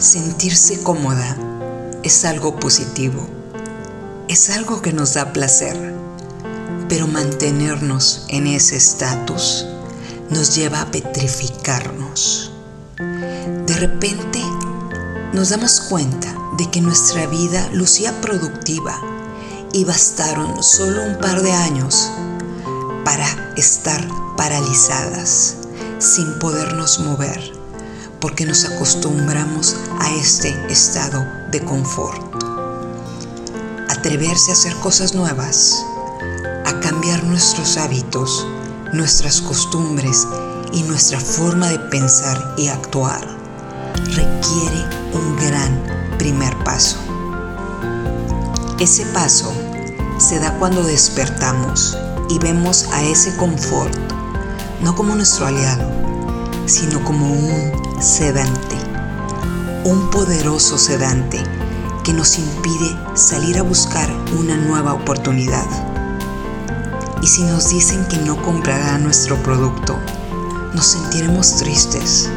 Sentirse cómoda es algo positivo, es algo que nos da placer, pero mantenernos en ese estatus nos lleva a petrificarnos. De repente nos damos cuenta de que nuestra vida lucía productiva y bastaron solo un par de años para estar paralizadas, sin podernos mover porque nos acostumbramos a este estado de confort. Atreverse a hacer cosas nuevas, a cambiar nuestros hábitos, nuestras costumbres y nuestra forma de pensar y actuar requiere un gran primer paso. Ese paso se da cuando despertamos y vemos a ese confort no como nuestro aliado, sino como un sedante, un poderoso sedante que nos impide salir a buscar una nueva oportunidad. Y si nos dicen que no comprarán nuestro producto, nos sentiremos tristes.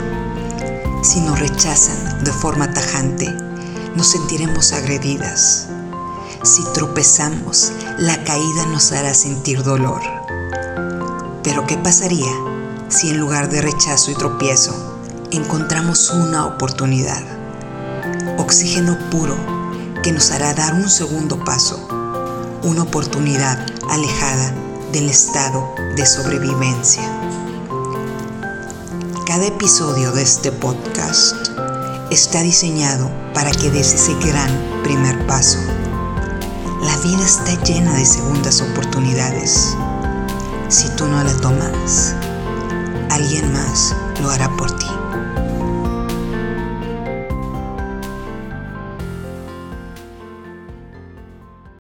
Si nos rechazan de forma tajante, nos sentiremos agredidas. Si tropezamos, la caída nos hará sentir dolor. Pero ¿qué pasaría si en lugar de rechazo y tropiezo encontramos una oportunidad, oxígeno puro que nos hará dar un segundo paso, una oportunidad alejada del estado de sobrevivencia. Cada episodio de este podcast está diseñado para que des ese gran primer paso. La vida está llena de segundas oportunidades. Si tú no la tomas, lo hará por ti.